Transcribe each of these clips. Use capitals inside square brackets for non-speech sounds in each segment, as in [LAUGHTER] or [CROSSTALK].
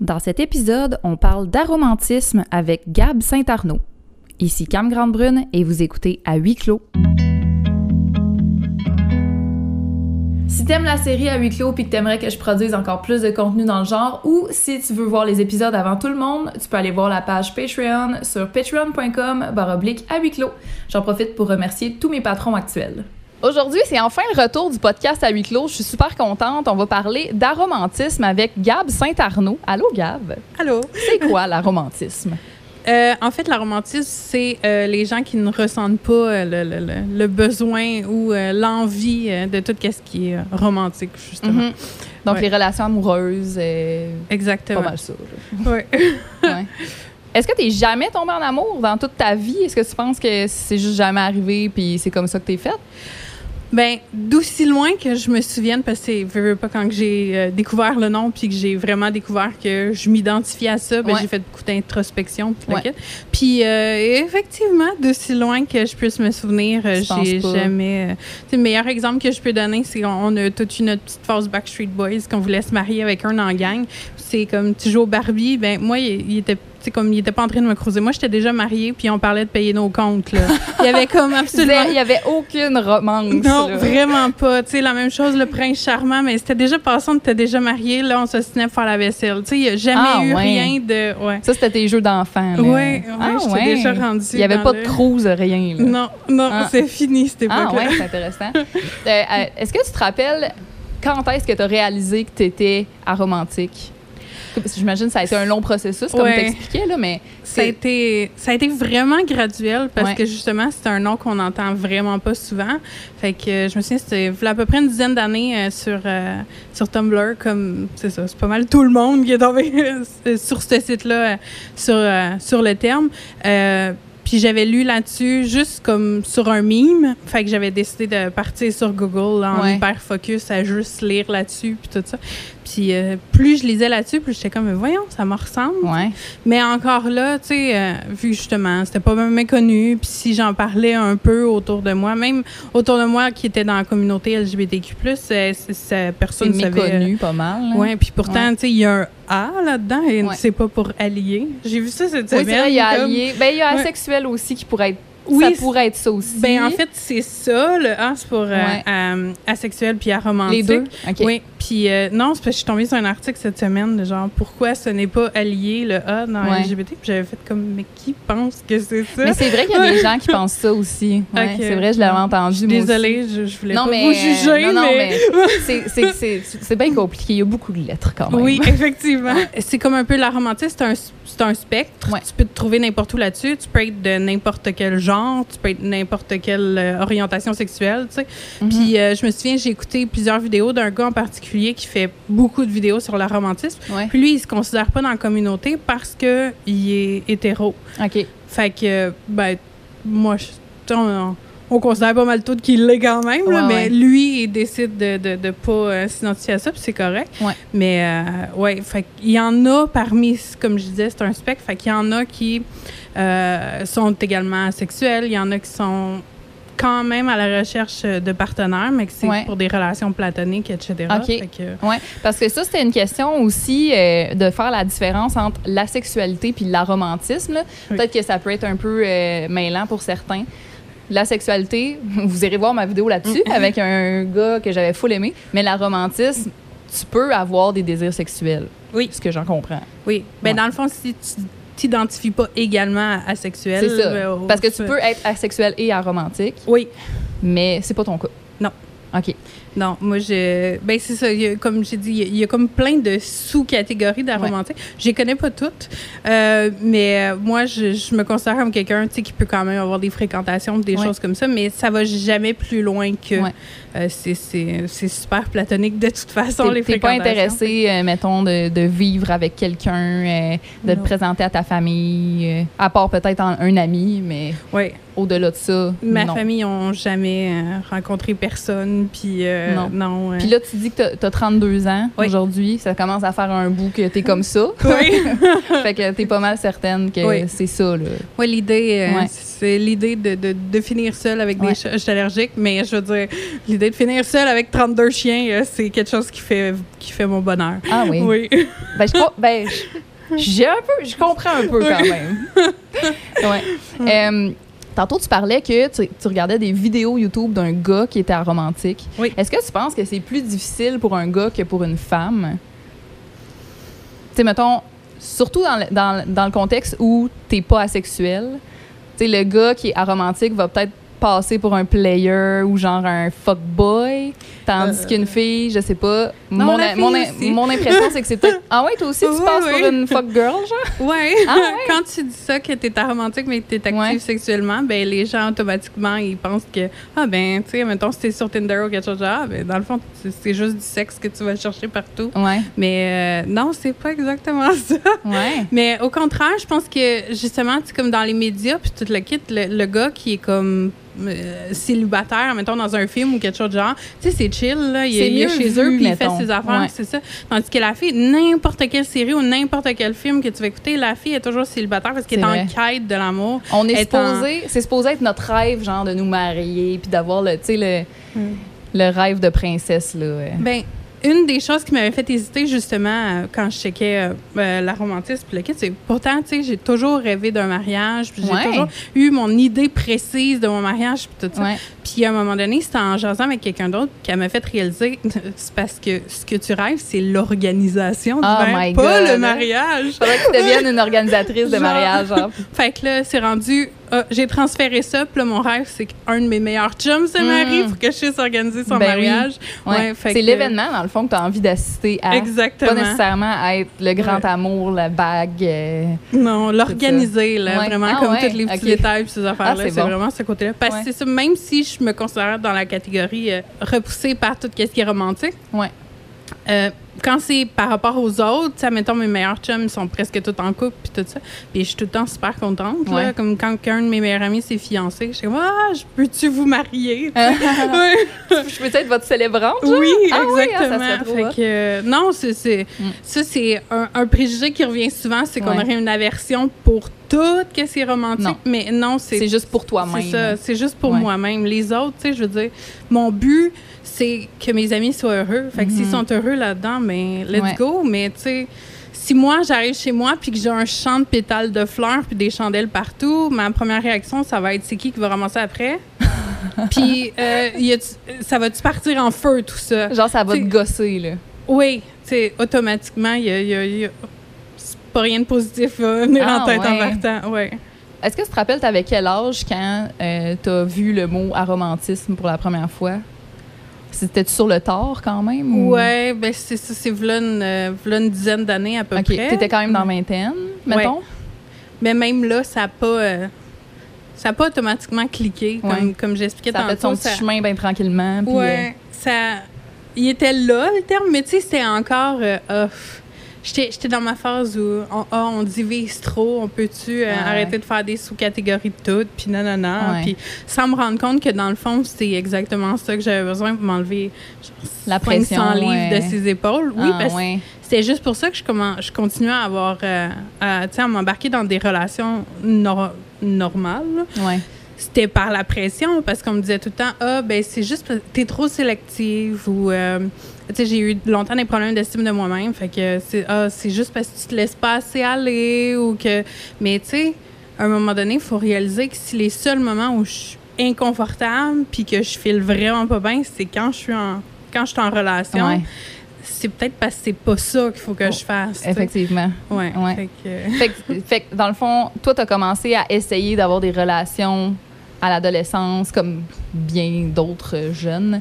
Dans cet épisode, on parle d'aromantisme avec Gab Saint-Arnaud. Ici Cam Grande-Brune et vous écoutez à huis clos. Si t'aimes la série à huis clos puis que t'aimerais que je produise encore plus de contenu dans le genre, ou si tu veux voir les épisodes avant tout le monde, tu peux aller voir la page Patreon sur patreon.com baroblique à huis clos. J'en profite pour remercier tous mes patrons actuels. Aujourd'hui, c'est enfin le retour du podcast à huis clos. Je suis super contente. On va parler d'aromantisme avec Gab Saint-Arnaud. Allô, Gab? Allô? C'est quoi l'aromantisme? [LAUGHS] Euh, en fait, l'aromantisme, c'est euh, les gens qui ne ressentent pas euh, le, le- le- besoin ou euh, l'envie de tout ce qui est romantique, justement. Mhm. Donc, Ouais. les relations amoureuses, Exactement. pas mal ça. là. [LAUGHS] Ouais. Est-ce que t'es jamais tombé en amour dans toute ta vie? Est-ce que tu penses que c'est juste jamais arrivé puis c'est comme ça que t'es faite? Ben, d'aussi loin que je me souvienne, parce que c'est pas quand j'ai euh, découvert le nom, puis que j'ai vraiment découvert que je m'identifiais à ça, ben, Ouais. j'ai fait beaucoup d'introspection. Puis, Ouais. euh, effectivement, d'aussi loin que je puisse me souvenir, euh, j'ai jamais. le meilleur exemple que je peux donner, c'est qu'on a toute une petite phase Backstreet Boys, qu'on voulait se marier avec un en gang. C'est comme tu joues au Barbie, ben moi, il, il était. Comme il était pas en train de me croiser. Moi, j'étais déjà mariée, puis on parlait de payer nos comptes. Là. Il y avait comme [LAUGHS] absolument Il y avait aucune romance. non, là. vraiment pas. Tu sais, la même chose, le prince charmant, mais c'était déjà passé, on était déjà mariés. Là, on s'ostinait pour faire la vaisselle. Tu sais, il n'y a jamais Ah, eu ouais. rien de. Ouais. Ça, c'était tes jeux d'enfant. là. Ouais, Ah, ouais. déjà rendue. Il n'y avait pas de cruise, rien. là. Non, non, Ah. c'est fini cette Ah, époque-là. ouais, c'est intéressant. Euh, euh, Est-ce que tu te rappelles quand est-ce que tu as réalisé que tu étais aromantique? J'imagine que ça a été un long processus, comme Ouais. tu expliquais, là, mais Ça a, été, ça a été vraiment graduel parce Ouais. que justement, c'est un nom qu'on n'entend vraiment pas souvent. Fait que euh, je me souviens, c'était à peu près une dizaine d'années euh, sur, euh, sur Tumblr, comme c'est ça, c'est pas mal tout le monde qui est tombé sur ce site-là, euh, sur, sur le terme. Puis j'avais lu là-dessus juste comme sur un meme. Fait que j'avais décidé de partir sur Google en Ouais. hyper focus à juste lire là-dessus puis tout ça. Puis euh, plus je lisais là-dessus, plus j'étais comme, voyons, ça me ressemble. ouais. Mais encore là, tu sais, euh, vu justement, c'était pas même méconnu, puis si j'en parlais un peu autour de moi, même autour de moi qui était dans la communauté LGBTQ+, euh, personne ne savait. méconnu pas mal. là. Ouais, puis pourtant, Ouais. tu sais, il y a un A là-dedans et Ouais. c'est pas pour allier. J'ai vu ça cette Oui, semaine. c'est vrai, il y a comme- allié. Ben, il y a asexuel aussi qui pourrait être. Oui, ça pourrait être ça aussi. Ben, en fait, c'est ça, le A, c'est pour euh, Ouais. euh, asexuel puis aromantique. les deux? Oui, puis euh, non, c'est parce que je suis tombée sur un article cette semaine de genre pourquoi ce n'est pas allié le A dans Ouais. LGBT. Puis j'avais fait comme mais qui pense que c'est ça? Mais c'est vrai qu'il y a des [LAUGHS] gens qui pensent ça aussi. Ouais. C'est vrai, je l'avais entendu. Désolée, je, je voulais Non, pas mais, vous juger, non, non, mais... [LAUGHS] c'est- bien compliqué. Il y a beaucoup de lettres quand même. Oui, effectivement. C'est comme un peu la romantique, c'est un, un spectre. Tu peux te trouver n'importe où là-dessus. Tu peux être de n'importe quel genre, tu peux être n'importe quelle euh, orientation sexuelle, tu sais. Mhm. Puis euh, je me souviens, j'ai écouté plusieurs vidéos d'un gars en particulier qui fait beaucoup de vidéos sur le romantisme. Ouais. Puis lui, il se considère pas dans la communauté parce que il est hétéro. OK. Fait que, ben, moi, je, on, on considère pas mal tout qu'il l'est quand même, là, Ouais, mais lui, il décide de de, de pas euh, s'identifier à ça, puis c'est correct. Ouais. Mais, euh, ouais, fait qu'il y en a parmi, comme je disais, c'est un spectre, fait qu'il y en a qui euh, sont également asexuels, il y en a qui sont quand même à la recherche de partenaires, mais que c'est Ouais. pour des relations platoniques, etc. OK. Fait que- Ouais, parce que ça, c'était une question aussi euh, de faire la différence entre la sexualité puis l'aromantisme. Oui. Peut-être que ça peut être un peu euh, mêlant pour certains. La sexualité, [LAUGHS] vous irez voir ma vidéo là-dessus [LAUGHS] avec un gars que j'avais full aimé, mais l'aromantisme, tu peux avoir des désirs sexuels. Oui. Ce que j'en comprends. Oui. Ben, Ouais. dans le fond, si tu t'identifies pas également asexuel... C'est ça. au- Parce que tu peux être asexuel et aromantique, Oui. mais c'est pas ton cas. Non. OK. Non, moi, je. Ben, c'est ça. a- comme j'ai dit, il y a- il y, a comme plein de sous-catégories d'aromantique. Je les connais pas toutes, euh, mais euh, moi, je, je me considère comme quelqu'un qui peut quand même avoir des fréquentations, des Ouais. choses comme ça, mais ça va jamais plus loin que. Ouais. euh, c'est- c'est c'est super platonique de toute façon, les T'es t'es pas fréquentations. intéressé, euh, mettons, de, de vivre avec quelqu'un, de te présenter à ta famille, à part peut-être en- un ami, mais Oui. au-delà de ça, Ma non. famille n'a jamais rencontré personne, puis euh, Non. non. euh, Puis là, tu dis que t'as as 32 ans Oui. aujourd'hui. Ça commence à faire un bout que t'es comme ça. [LAUGHS] oui. [LAUGHS] fait que t'es pas mal certaine que Oui. c'est ça, là. Ouais, l'idée, euh, Ouais. c'est l'idée de, de, de finir seule avec Ouais. des chats. Je suis allergique, mais je veux dire, l'idée de finir seule avec 32 chiens, euh, c'est quelque chose qui fait, qui fait mon bonheur. Ah oui. Oui. Ben, je, com- ben, j'ai [LAUGHS] un peu, je comprends un peu quand même. ouais. Euh, tantôt, tu parlais que tu, tu regardais des vidéos YouTube d'un gars qui était aromantique. Oui. Est-ce que tu penses que c'est plus difficile pour un gars que pour une femme? Tu sais, mettons, surtout dans le, dans, dans le contexte où t'es pas asexuel, tu sais, le gars qui est aromantique va peut-être passer pour un player ou genre un fuckboy, tandis Euh. qu'une fille, je sais pas. Non, mon, la mon, aussi. mon impression, c'est que c'est peut-être. Ah ouais, toi aussi, tu Oui, passes oui. pour une fuck girl, genre? Ouais. Ah ouais? [LAUGHS] Quand tu dis ça, que tu es aromantique, mais que tu es active Ouais. sexuellement, ben les gens, automatiquement, ils pensent que, ah ben, tu sais, mettons, si t'es sur Tinder ou quelque chose, genre, ah, ben, dans le fond, c'est- juste du sexe que tu vas chercher partout. Ouais, Mais euh, non, c'est pas exactement [LAUGHS] ça. ouais. Mais au contraire, je pense que justement, tu comme dans les médias, puis tout le kit, le, le gars qui est comme euh, célibataire, mettons, dans un film ou quelque chose de genre, tu sais, c'est chill, là. Il, est- il est mieux chez vu, eux, puis il fait ses affaires, Ouais. c'est ça. Tandis que la fille, n'importe quelle série ou n'importe quel film que tu vas écouter, la fille est toujours célibataire parce qu'elle est, en quête de l'amour. On est supposé, c'est supposé être notre rêve, genre, de nous marier, puis d'avoir le, tu sais, le, Mm. le rêve de princesse, là. ouais. Ben, une des choses qui m'avait fait hésiter justement euh, quand je checkais euh, euh, la romantisme puis le kit, c'est pourtant, tu sais, j'ai toujours rêvé d'un mariage, puis j'ai Ouais. toujours eu mon idée précise de mon mariage, puis tout ça. Ouais. Puis à un moment donné, c'était en jasant avec quelqu'un d'autre qu'elle m'a fait réaliser, [LAUGHS] c'est parce que ce que tu rêves, c'est l'organisation du Oh mariage, pas God. le mariage. Faudrait que tu deviennes une organisatrice de [LAUGHS] Genre. mariage, genre. Fait que là, c'est rendu, ah, j'ai transféré ça, puis là, mon rêve, c'est qu'un de mes meilleurs chums se Mm. marie pour que je puisse organiser son Ben oui. mariage. Ouais. Ouais, fait c'est que- l'événement, dans le fond, que tu as envie d'assister à. Exactement. Pas nécessairement à être le grand Ouais. amour, la bague. euh, Non, l'organiser, là, vraiment, Ah comme tous les petits ok. détails ces affaires-là. Ah, c'est bon. vraiment ce côté-là. Parce que c'est ça, même si je me considère dans la catégorie euh, repoussée par tout ce qui est romantique, Ouais. euh, quand c'est par rapport aux autres, ça mettons mes meilleurs chums ils sont presque tous en couple puis tout ça. Puis je suis tout le temps super contente. là. Comme quand un de mes meilleurs amis s'est fiancé, je suis comme Ah, je peux-tu vous marier? [LAUGHS] Je peux être votre célébrante, genre? Oui, Ah oui, ah, ça exactement. serait trop Fait que, euh, non, c'est, c'est- Mm. ça, c'est un, un préjugé qui revient souvent, c'est qu'on Ouais. aurait une aversion pour tout que c'est romantique, Non. mais non, c'est, C'est juste pour toi-même. c'est ça, c'est juste pour Ouais. moi-même. Les autres, tu sais, je veux dire, mon but, c'est que mes amis soient heureux. Fait que s'ils Mhm. sont heureux là-dedans, mais let's Ouais. go. Mais tu sais, si moi, j'arrive chez moi puis que j'ai un champ de pétales de fleurs puis des chandelles partout, ma première réaction, ça va être c'est qui qui va ramasser après? [LAUGHS] puis euh, y ça va-tu partir en feu, tout ça? Genre, ça va te gosser, là. Oui, tu sais, automatiquement, il y a, y a- y a- c'est pas rien de positif va venir Ah, en tête en ouais. partant. Ouais. Est-ce que tu te rappelles, t'avais quel âge quand euh, t'as vu le mot aromantisme pour la première fois? C'était sur le tard, quand même? ou- Ouais, ben c'est ça, c'est une, euh, une dizaine d'années à peu OK. près. T'étais quand même dans la vingtaine, mettons? Mais même là, ça n'a pas, euh, ça a pas automatiquement cliqué, comme, Ouais. comme j'expliquais Ça a fait tantôt. son petit chemin bien tranquillement. puis, Ouais, ça. Il était là, le terme, mais tu sais, c'était encore. euh, off. J'étais dans ma phase où on, ah, on divise trop, on peut-tu euh, Ouais. arrêter de faire des sous-catégories de tout, puis non, non, non. Ouais. Puis sans me rendre compte que dans le fond, c'est exactement ça que j'avais besoin pour m'enlever La 500 pression, livres ouais. de ses épaules. Oui, Ah, parce que c'était juste pour ça que je, continuais à avoir, euh, à, m'embarquer dans des relations nor- normales. Ouais. C'était par la pression, parce qu'on me disait tout le temps, ah, ben c'est juste parce que t'es trop sélective ou, euh, j'ai eu longtemps des problèmes d'estime de moi-même, fait que c'est, ah, juste parce que tu te laisses pas assez aller ou que, mais tu sais, à un moment donné, il faut réaliser que si les seuls moments où je suis inconfortable puis que je file vraiment pas bien, c'est quand je suis en, quand je suis en relation Ouais, c'est peut-être parce que c'est pas ça qu'il faut que je fasse. tu sais. effectivement. Ouais. Ouais. Fait que- fait, que, fait que, dans le fond, toi, tu as commencé à essayer d'avoir des relations à l'adolescence, comme bien d'autres jeunes.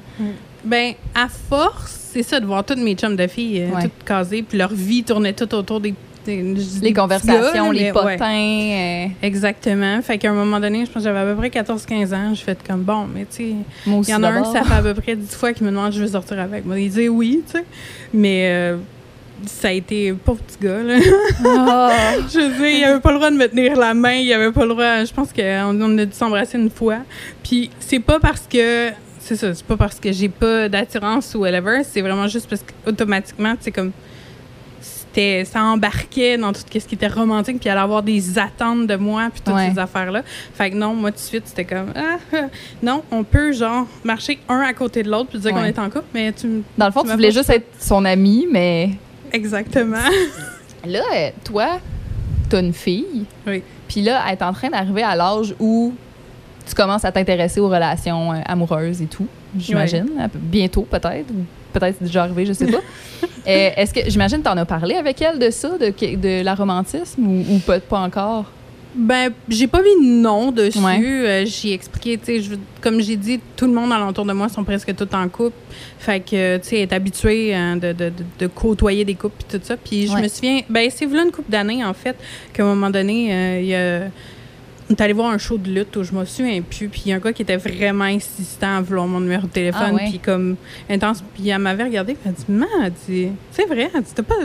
ben, à force, c'est ça de voir toutes mes chums de filles euh, Ouais. toutes casées, puis leur vie tournait tout autour des. Les conversations, gars, les potins. ouais. euh, Exactement. Fait qu'à un moment donné, je pense que j'avais à peu près 14-15 ans. Je fais comme bon, mais tu sais, il y en a un, ça fait à peu près 10 fois qu'il me demande je veux sortir avec. Moi, il dit oui, tu sais. Mais euh, ça a été pauvre petit gars, là. Ah. [LAUGHS] je veux dire, il avait pas le droit de me tenir la main, il avait pas le droit. Je pense qu'on on a dû s'embrasser une fois. Puis c'est pas parce que. C'est ça, c'est pas parce que j'ai pas d'attirance ou whatever, c'est vraiment juste parce qu'automatiquement, c'est comme. C'était, ça embarquait dans tout ce qui était romantique, puis allait avoir des attentes de moi, puis toutes Ouais. ces affaires-là. Fait que non, moi, tout de suite, c'était comme. Ah, ah. non, on peut, genre, marcher un à côté de l'autre, puis dire qu'on est en couple, mais tu. Dans le fond, Tu voulais juste être son ami, mais Exactement. [LAUGHS] là, toi, t'as une fille. Oui. Puis là, elle est en train d'arriver à l'âge où tu commences à t'intéresser aux relations euh, amoureuses et tout, j'imagine. Peu- Bientôt, peut-être. Peut-être c'est déjà arrivé, je sais pas. [LAUGHS] Euh, Est-ce que, j'imagine, t'en as parlé avec elle de ça, de, de la romantisme, ou, ou pas, pas encore? Ben, j'ai pas mis de nom dessus. Ouais. Euh, j'ai expliqué, tu sais, comme j'ai dit, tout le monde alentour de moi sont presque tous en couple. Fait que, tu sais, être habitué hein, de, de, de, de côtoyer des couples et tout ça. Puis je Ouais. me souviens, ben, c'est voilà une couple d'années, en fait, qu'à un moment donné, euh, il y a. On est allé voir un show de lutte où je me souviens plus. Puis il y a un gars qui était vraiment insistant à vouloir mon numéro de téléphone. Ah ouais? Puis comme intense. Puis elle m'avait regardé. Puis elle dit dit, c'est vrai, elle dit, T'as pas.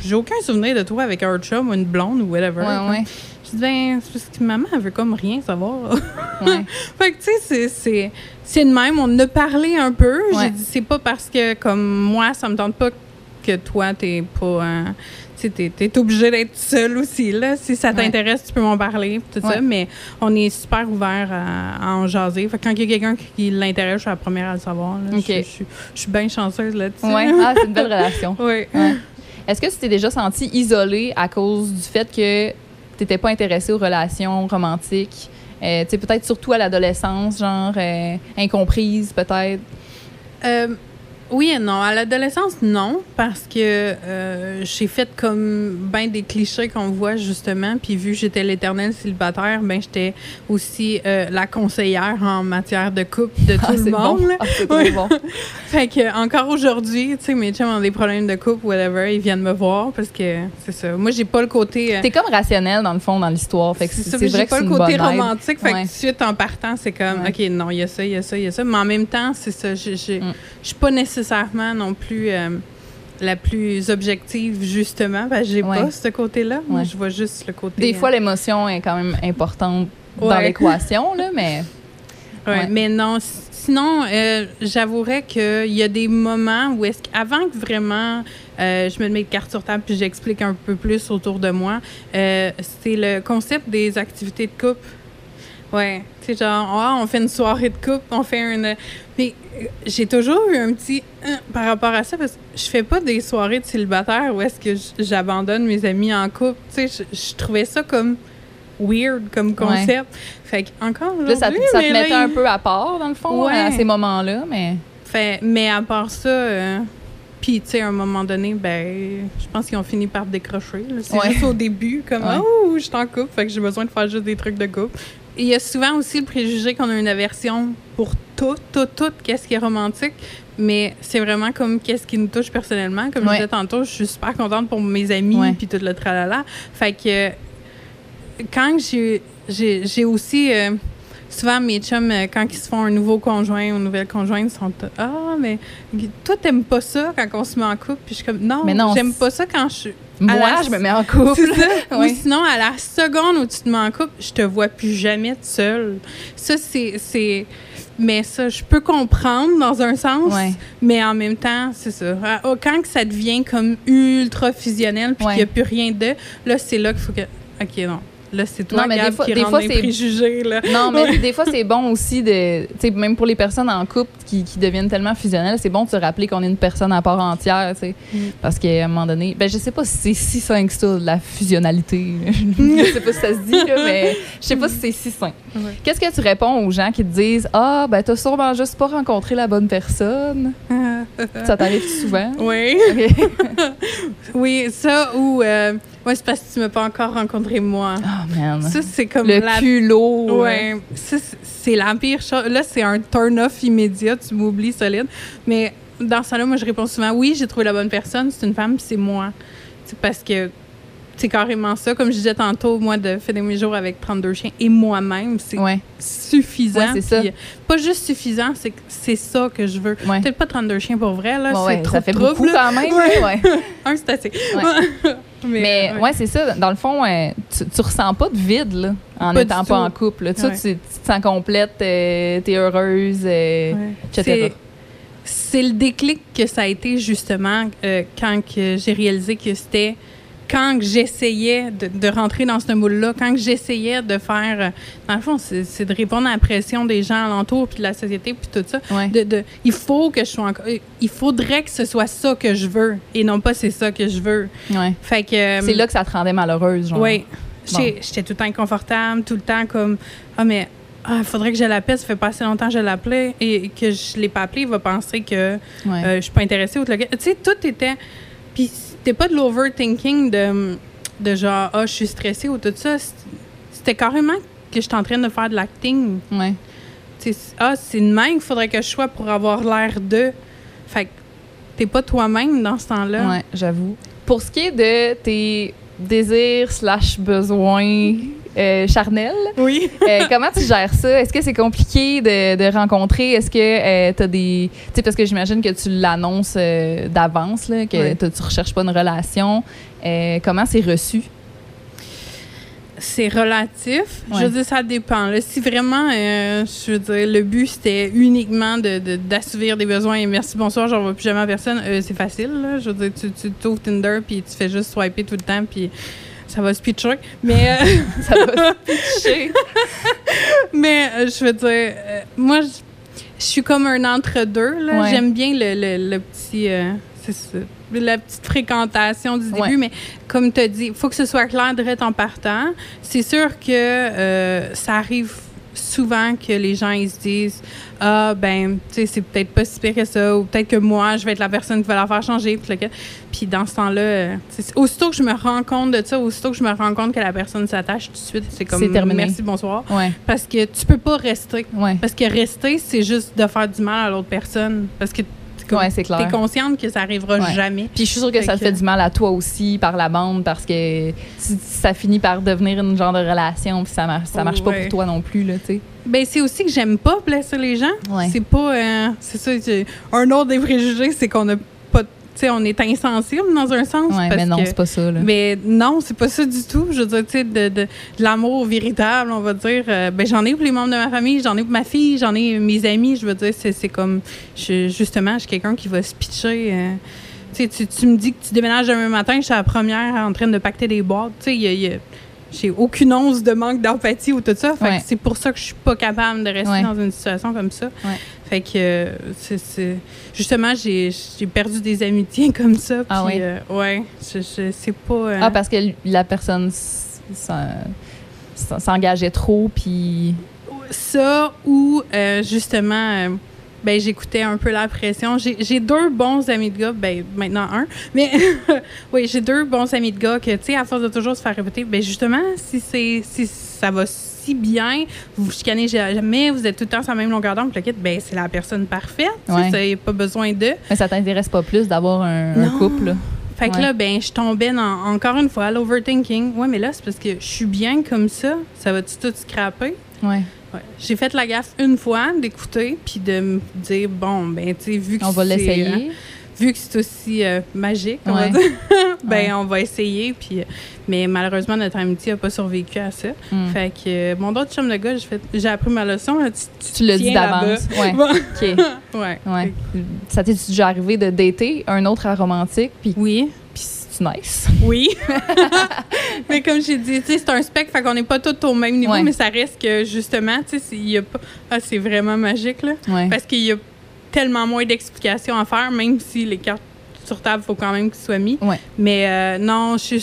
J'ai aucun souvenir de toi avec un chum ou une blonde ou whatever. Ouais, ouais. Je dis, ben, c'est parce que maman, elle veut comme rien savoir. ouais. [LAUGHS] fait que, tu sais, c'est- c'est, de même. On a parlé un peu. J'ai dit, c'est pas parce que, comme moi, ça me tente pas que toi, t'es pas. Tu t'es obligé d'être seule aussi, là. Si ça Ouais. t'intéresse, tu peux m'en parler, tout Ouais. ça. Mais on est super ouvert à, à en jaser. Fait que quand il y a quelqu'un qui l'intéresse, je suis la première à le savoir. Je, je suis- je suis bien chanceuse là-dessus. Ouais. Ah, c'est une belle [LAUGHS] relation. Oui. Ouais. Est-ce que tu t'es déjà senti isolée à cause du fait que tu n'étais pas intéressée aux relations romantiques? Euh, peut-être surtout à l'adolescence, genre euh, incomprise, peut-être? Euh, oui et non. À l'adolescence, non, parce que euh, j'ai fait comme ben des clichés qu'on voit justement. Puis vu que j'étais l'éternel célibataire, ben j'étais aussi euh, la conseillère en matière de couple de tout Ah, le c'est monde. bon. Ah, c'est bon. [LAUGHS] Fait que encore aujourd'hui, tu sais, mes chums ont des problèmes de couple, whatever, ils viennent me voir parce que c'est ça. Moi, j'ai pas le côté. euh, T'es comme rationnel, dans le fond, dans l'histoire. Fait que c'est vrai j'ai pas le côté romantique. Fait Ouais. que tout de suite, en partant, c'est comme, Ouais. OK, non, il y a ça, il y a ça, il y a ça. Mais en même temps, c'est ça. Je Mm. suis pas nécessairement non plus euh, la plus objective, justement. parce que j'ai Ouais. pas ce côté-là. Moi, Ouais. je vois juste le côté. Des euh, fois, l'émotion est quand même importante dans l'équation, là, mais. [LAUGHS] Mais non, sinon, euh, j'avouerais qu'il y a des moments où est-ce qu'avant que vraiment euh, je me mets carte sur table puis j'explique un peu plus autour de moi, c'est le concept des activités de couple. Ouais, tu sais, genre, Ah, on fait une soirée de couple, on fait une. Mais j'ai toujours eu un petit. euh, par rapport à ça, parce que je fais pas des soirées de célibataire où est-ce que j'abandonne mes amis en couple. Tu sais, je- je trouvais ça comme weird comme concept. Fait que encore là, ça, te- ça te mais là, mettait un peu à part, dans le fond, Ouais. à ces moments-là, mais... Fait, mais à part ça, euh, puis tu sais, à un moment donné, ben, je pense qu'ils ont fini par décrocher. C'est Ouais. juste au début, comme oh, je suis en couple, fait que j'ai besoin de faire juste des trucs de couple. Il y a souvent aussi le préjugé qu'on a une aversion pour tout, tout, tout, qu'est-ce qui est romantique. Mais c'est vraiment comme qu'est-ce qui nous touche personnellement. Comme Ouais. je disais tantôt, je suis super contente pour mes amis puis tout le tralala. Fait que quand j'ai aussi euh, souvent mes chums euh, quand ils se font un nouveau conjoint ou une nouvelle conjointe ils sont ah mais toi t'aimes pas ça quand on se met en couple puis je suis comme non, Mais non, j'aime pas ça quand je suis Moi, la- je me mets en couple. ça. [LAUGHS] Ouais. Ou sinon, à la seconde où tu te mets en couple, je te vois plus jamais seule. Ça, c'est. Mais ça, je peux comprendre dans un sens, Ouais. mais en même temps, c'est ça. Ah, oh, Quand que ça devient comme ultra fusionnel puis Ouais. qu'il n'y a plus rien de, là, c'est là qu'il faut que. OK, non. Là, c'est toi, Non, mais des fois- qui des rentre fois, dans les c'est- préjugés, là. Non, mais des fois, c'est bon aussi de. Tu sais, même pour les personnes en couple qui, qui deviennent tellement fusionnelles, c'est bon de se rappeler qu'on est une personne à part entière, sais. Mm. Parce qu'à un moment donné, ben, je sais pas si c'est si sain que ça, la fusionnalité. [LAUGHS] je sais pas si ça se dit, là, mais je sais pas si c'est si. Ouais. Qu'est-ce que tu réponds aux gens qui te disent Ah, ben, t'as sûrement juste pas rencontré la bonne personne? Ça t'arrive souvent? [LAUGHS] Oui. [LAUGHS] Oui, ça ou. euh, ouais, c'est parce que tu m'as pas encore rencontré moi. Oh, man. Ça, c'est comme le la culot. Ouais, ça, c'est- la pire chose. Là, c'est un turn-off immédiat, tu m'oublies solide. Mais dans ça là moi, je réponds souvent oui, j'ai trouvé la bonne personne, c'est une femme, c'est moi. C'est parce que c'est carrément ça. Comme je disais tantôt, moi, de finir mes jours avec 32 chiens et moi-même, c'est Ouais. suffisant. Ouais, c'est ça. Puis, Pas juste suffisant, c'est que c'est ça que je veux. Ouais. Peut-être pas 32 chiens pour vrai, là. C'est trop ça fait trouble, beaucoup là. quand même. [LAUGHS] Un, c'est assez. [LAUGHS] Mais Mais, ouais, c'est ça. Dans le fond, euh, tu, tu ressens pas de vide là, en n'étant pas en couple. Tu, tu, tu te sens complète, euh, t'es heureuse, euh, Ouais. etc. C'est- le déclic que ça a été justement euh, quand j'ai réalisé que c'était quand j'essayais de, de rentrer dans ce moule-là, quand j'essayais de faire, euh, dans le fond, c'est de répondre à la pression des gens alentour, puis de la société, puis tout ça. Ouais. De, de- il faut que je sois encore, il faudrait que ce soit ça que je veux, et non pas c'est ça que je veux. Ouais. Fait que euh, C'est là que ça te rendait malheureuse, genre. oui. Bon. J'étais tout le temps inconfortable, tout le temps comme Ah, mais il faudrait que je l'appelle, ça fait pas assez longtemps que je l'appelais et que je l'ai pas appelé, il va penser que Ouais. euh, je suis pas intéressée ou. Tu sais, tout était. Puis c'était pas de l'overthinking de, de genre Ah, je suis stressée ou tout ça. C'était carrément que j'étais en train de faire de l'acting. Ouais. Ah, c'est de même qu'il faudrait que je sois pour avoir l'air de. Fait que t'es pas toi-même dans ce temps-là. Ouais, j'avoue. Pour ce qui est de tes désirs slash besoins euh, charnels, Oui. euh, comment tu gères ça? Est-ce que c'est compliqué de, de rencontrer? Est-ce que tu as des... Tu sais, parce que j'imagine que tu l'annonces euh, d'avance, là, que tu recherches pas une relation. Euh, comment c'est reçu? C'est relatif. Ouais. Je veux dire, ça dépend. là. si vraiment, euh, je veux dire, le but c'était uniquement de, de- d'assouvir des besoins et merci, bonsoir, j'en vois plus jamais à personne, euh, c'est facile. là. Je veux dire, tu, tu t'ouvres Tinder puis tu fais juste swiper tout le temps puis ça va se pitcher. Mais, euh, [LAUGHS] Ça va se pitcher. [LAUGHS] mais euh, je veux dire, euh, moi, je suis comme un entre-deux. là. Ouais. J'aime bien le, le- le petit. euh, c'est ça, la petite fréquentation du début, Ouais. mais comme tu as dit, il faut que ce soit clair direct en partant. C'est sûr que ça arrive souvent que les gens ils se disent ah ben tu sais c'est peut-être pas si pire que ça ou peut-être que moi je vais être la personne qui va la faire changer puis, dans ce temps-là euh, aussitôt que je me rends compte de ça aussitôt que je me rends compte que la personne s'attache tout de suite c'est comme terminé. merci bonsoir Ouais, parce que tu peux pas rester ouais. parce que rester, c'est juste de faire du mal à l'autre personne. Parce que comme- Ouais, c'est clair. t'es consciente que ça arrivera Ouais. jamais. Puis je suis sûre que Fait ça te que- fait du mal à toi aussi par la bande parce que ça finit par devenir une genre de relation puis ça marche, ça marche pas Ouais. pour toi non plus là, tu sais. Ben, c'est aussi que j'aime pas blesser les gens. C'est pas. euh, c'est ça. Un autre des préjugés, c'est qu'on a sais, on est insensible dans un sens. Ouais, parce mais non, c'est pas ça là. Mais non, c'est pas ça du tout. Je veux dire, tu sais, de, de, de l'amour véritable, on va dire. euh, ben, j'en ai pour les membres de ma famille, j'en ai pour ma fille, j'en ai mes amis. Je veux dire, c'est, comme. je- justement, je suis quelqu'un qui va se pitcher. euh, tu tu, me dis que tu déménages demain matin, je suis la première en train de pacter des boîtes. Tu sais, il y a- il y a- j'ai aucune once de manque d'empathie ou tout ça. Fait Ouais. que c'est pour ça que je suis pas capable de rester Ouais. dans une situation comme ça. Ouais. Fait que, euh, c'est, justement, j'ai, j'ai perdu des amitiés [LAUGHS] comme ça. Ah puis, ouais? euh, ouais, je, je sais pas. euh, Ah parce que la personne s'engageait trop puis ça ou justement ben j'écoutais un peu la pression j'ai deux bons amis de gars ben maintenant un mais [LAUGHS] oui j'ai deux bons amis de gars que tu sais à force de toujours se faire répéter ben justement si c'est si ça va si bien vous vous chicanez jamais vous êtes tout le temps sur la même longueur d'onde le kit, ben c'est la personne parfaite tu sais, Ouais. pas besoin de mais ça t'intéresse pas plus d'avoir un, couple. là. fait que Ouais. là, ben, je tombais dans, encore une fois, l'overthinking. Ouais, mais là, c'est parce que je suis bien comme ça. Ça va-tu tout scraper? Ouais. Ouais. J'ai fait la gaffe une fois d'écouter puis de me dire bon ben tu sais vu que On va c'est, l'essayer. vu que c'est aussi euh, magique on Ouais. va dire [LAUGHS] ben Ouais. on va essayer puis euh, mais malheureusement notre amitié a pas survécu à ça. Hmm. Fait que euh, mon autre chum de gars, j'ai fait j'ai appris ma leçon là, tu, Tu l'as dit tiens là-bas. d'avance. [LAUGHS] Ouais. Bon. [LAUGHS] Ouais. Ouais. Ça t'est déjà arrivé de dater un autre aromantique puis Oui. puis c'est nice. Oui. Mais comme j'ai dit, c'est un spec, fait qu'on n'est pas tous au même niveau, Ouais. mais ça reste que justement, tu sais, c'est- il y a pas. Ah, c'est vraiment magique, là. Ouais. Parce qu'il y a tellement moins d'explications à faire, même si les cartes sur table, il faut quand même qu'ils soient mis. Ouais. Mais euh, non, c'est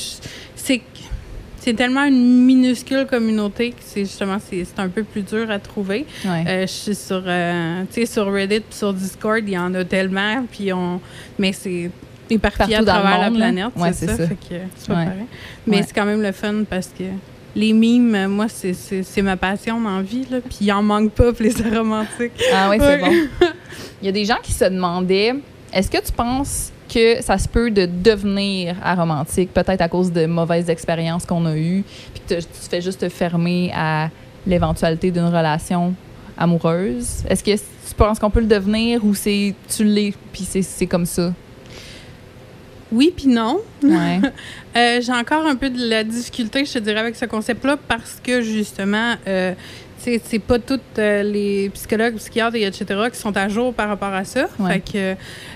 c'est tellement une minuscule communauté que c'est justement c'est un peu plus dur à trouver. Ouais. Euh, je suis sur euh, sur Reddit sur Discord, il y en a tellement puis on mais c'est éparpillé à travers la monde, planète, Ouais, c'est ça, ça. fait que c'est pas Ouais. pareil. Mais Ouais. c'est quand même le fun parce que les mimes, moi, c'est- ma passion dans la vie, là. Puis il en manque pas, puis les romantiques. Ah oui, c'est bon. [LAUGHS] Il y a des gens qui se demandaient est-ce que tu penses que ça se peut de devenir aromantique, peut-être à cause de mauvaises expériences qu'on a eues, puis que te- tu fais juste te fermer à l'éventualité d'une relation amoureuse? Est-ce que tu penses qu'on peut le devenir ou c'est tu l'es, puis c'est comme ça? Oui, puis non. Ouais. [LAUGHS] Euh, J'ai encore un peu de la difficulté, je te dirais, avec ce concept-là parce que justement, euh, c'est pas tous euh, les psychologues, psychiatres et etc. qui sont à jour par rapport à ça. Ouais. Fait que, euh,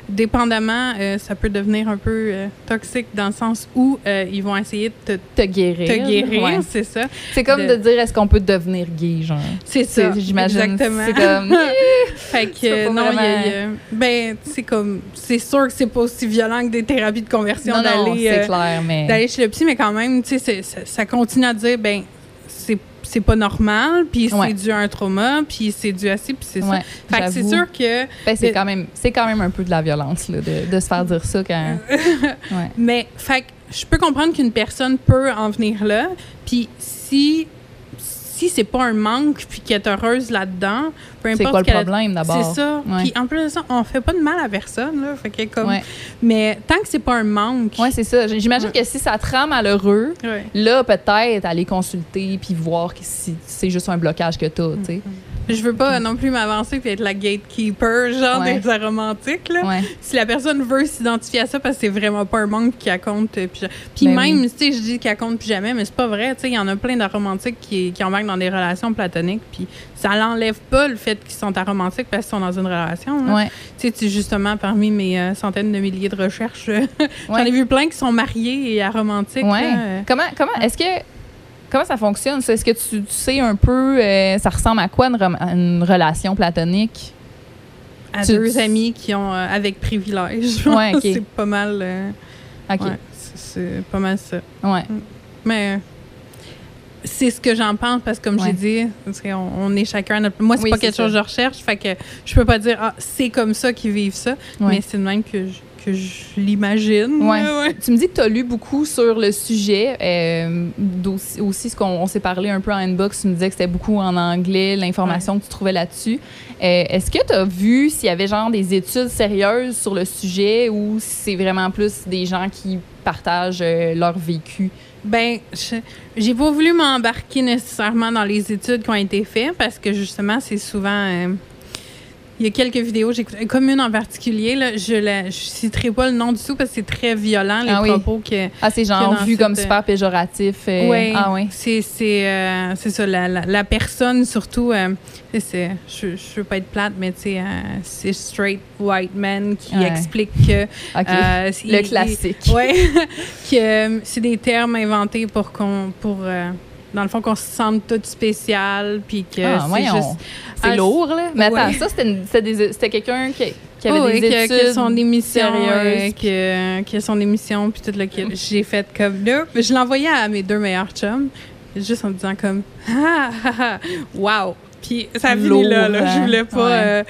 dépendamment, euh, ça peut devenir un peu euh, toxique dans le sens où ils vont essayer de te, te guérir. te guérir, Ouais. c'est ça. C'est comme De- de, dire est-ce qu'on peut devenir gay, genre? C'est ça. J'imagine. Exactement. C'est comme. [LAUGHS] Fait que non, il y a- vraiment- il y a- ben c'est comme c'est sûr que c'est pas aussi violent que des thérapies de conversion d'aller clair, mais. d'aller chez le psy, mais quand même, tu sais, ça continue à dire, ben, c'est c'est pas normal, puis Ouais. c'est dû à un trauma, puis c'est dû à ci, puis c'est ça. Ouais, Fait que c'est sûr que, Ben, c'est quand même c'est quand même un peu de la violence là, de, de se faire dire ça quand [LAUGHS] ouais. mais, fait que je peux comprendre qu'une personne peut en venir là, puis si si c'est pas un manque, puis qu'elle est heureuse là-dedans, peu importe c'est quoi le problème d'abord? C'est ça. Puis en plus de ça, on fait pas de mal à personne, là. Fait que comme... Ouais. Mais tant que c'est pas un manque. Ouais, c'est ça. J'imagine Ouais. que si ça te rend malheureux, Ouais. là peut-être aller consulter puis voir si c'est juste un blocage que t'as, tu sais. Je veux pas non plus m'avancer puis être la gatekeeper, genre Ouais. des romantiques, là. Ouais. Si la personne veut s'identifier à ça parce que c'est vraiment pas un manque qui compte. euh, Puis, puis Ben même, tu sais, je dis qu'elle compte plus jamais, mais c'est pas vrai. Tu sais, il y en a plein d'aromantiques qui, qui embarquent dans des relations platoniques. Puis ça l'enlève pas le fait qu'ils sont aromantiques parce qu'ils sont dans une relation. Ouais. Tu sais, justement, parmi mes euh, centaines de milliers de recherches, euh, [LAUGHS] j'en ai vu plein qui sont mariés et aromantiques. Là, euh. Comment comment est-ce que comment ça fonctionne? Est-ce que tu, tu sais un peu euh, ça ressemble à quoi une, relation platonique? À Tu- deux amis qui ont euh, avec privilège. Ouais, c'est pas mal. euh, ouais, c'est- pas mal ça. Ouais. Mais euh, c'est ce que j'en pense parce que comme Ouais. j'ai dit, on, on est chacun à notre. Moi, c'est Oui, pas quelque chose que je recherche, fait que je peux pas dire ah c'est comme ça qu'ils vivent ça, Ouais. mais c'est de même que je, que je l'imagine. Ouais. ouais. Tu me dis que tu as lu beaucoup sur le sujet. euh, aussi, ce qu'on on s'est parlé un peu en inbox, tu me disais que c'était beaucoup en anglais, l'information que tu trouvais là-dessus. Euh, Est-ce que tu as vu s'il y avait genre des études sérieuses sur le sujet ou si c'est vraiment plus des gens qui partagent euh, leur vécu? Ben, je- j'ai pas voulu m'embarquer nécessairement dans les études qui ont été faites parce que justement, c'est souvent. euh, il y a quelques vidéos, j'écoute, comme une en particulier, là, je la, je citerai pas le nom du tout parce que c'est très violent, les Ah oui. propos que. Ah, c'est genre vu cette, comme super péjoratif. euh, Ouais, Ah oui. c'est euh, c'est ça la, la, la personne surtout euh, je, je veux pas être plate mais euh, c'est straight white man qui Ouais. explique que [LAUGHS] le classique. ouais [LAUGHS] que c'est des termes inventés pour qu'on pour dans le fond qu'on se sente tout spécial puis que Ah, c'est juste C'est Ah, lourd, là. Mais attends, ouais. ça, c'était quelqu'un qui, qui avait Oh, des oui, que- études que, son émission sérieuses. euh, que, que son émission puis tout le que [LAUGHS] j'ai fait comme là je envoyé à mes deux meilleurs chums juste en me disant comme [LAUGHS] ah ah, ah, wow puis ça a fini Lourd, là, là. je hein? voulais pas Ouais. euh,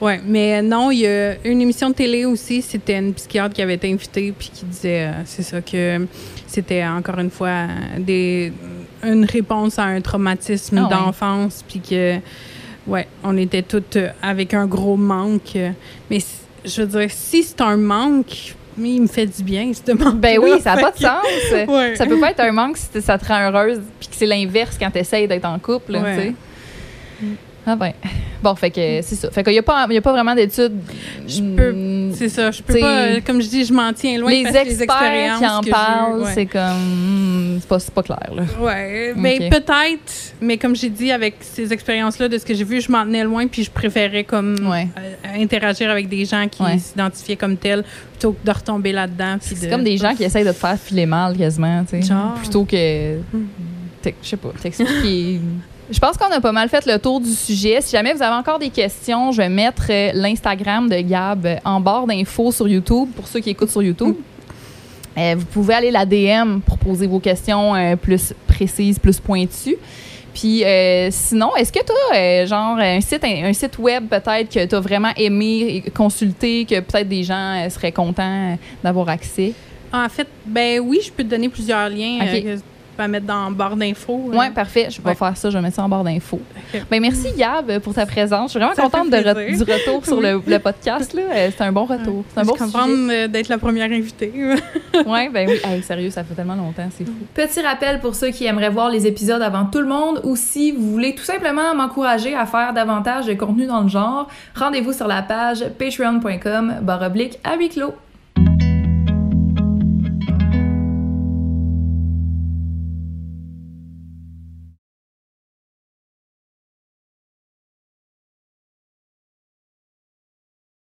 ouais mais non il y a une émission de télé aussi c'était une psychiatre qui avait été invitée puis qui disait euh, c'est ça que c'était encore une fois des une réponse à un traumatisme Ah d'enfance puis que Ouais, on était toutes euh, avec un gros manque. Mais je veux dire, si c'est un manque, mais il me fait du bien, ce manque. Ben oui, ça n'a pas de sens. [LAUGHS] Ouais. Ça peut pas être un manque si ça te rend heureuse, puis que c'est l'inverse quand tu essayes d'être en couple, Ouais. tu sais. Ah ben. Bon, fait que c'est ça. Fait qu'il n'y a, a pas vraiment d'études. Je peux- mm, C'est ça, je peux pas, euh, comme je dis, je m'en tiens loin Les parce que les experts expériences qui en parlent, ouais. c'est comme. mm, c'est pas, c'est pas clair, là. Ouais, mais Ok. peut-être, mais comme j'ai dit, avec ces expériences-là, de ce que j'ai vu, je m'en tenais loin, puis je préférais comme Ouais. euh, interagir avec des gens qui Ouais. s'identifiaient comme tels, plutôt que de retomber là-dedans. C'est de- comme des gens qui essayent de te faire filer mal quasiment, tu sais. Plutôt que. Mm. t'ex- Je sais pas, t'expliquer. Je pense qu'on a pas mal fait le tour du sujet. Si jamais vous avez encore des questions, je vais mettre euh, l'Instagram de Gab euh, en barre d'infos sur YouTube pour ceux qui écoutent sur YouTube. Euh, vous pouvez aller la DM pour poser vos questions euh, plus précises, plus pointues. Puis euh, sinon, est-ce que tu as genre un site, un, site web peut-être que tu as vraiment aimé consulter, que peut-être des gens seraient contents d'avoir accès? En fait, ben oui, je peux te donner plusieurs liens. Euh, peux la mettre dans barre d'infos. Oui, parfait. Je vais faire ça. Je vais mettre ça en barre d'infos. Ben, merci, Gab, pour ta présence. Je suis vraiment contente de du retour sur le, podcast. C'est un bon retour. C'est un bon sujet. d'être la première invitée. [LAUGHS] oui, ben oui. sérieux, ça fait tellement longtemps. C'est fou. Petit rappel pour ceux qui aimeraient voir les épisodes avant tout le monde ou si vous voulez tout simplement m'encourager à faire davantage de contenu dans le genre, rendez-vous sur la page patreon.com barre à huis clos.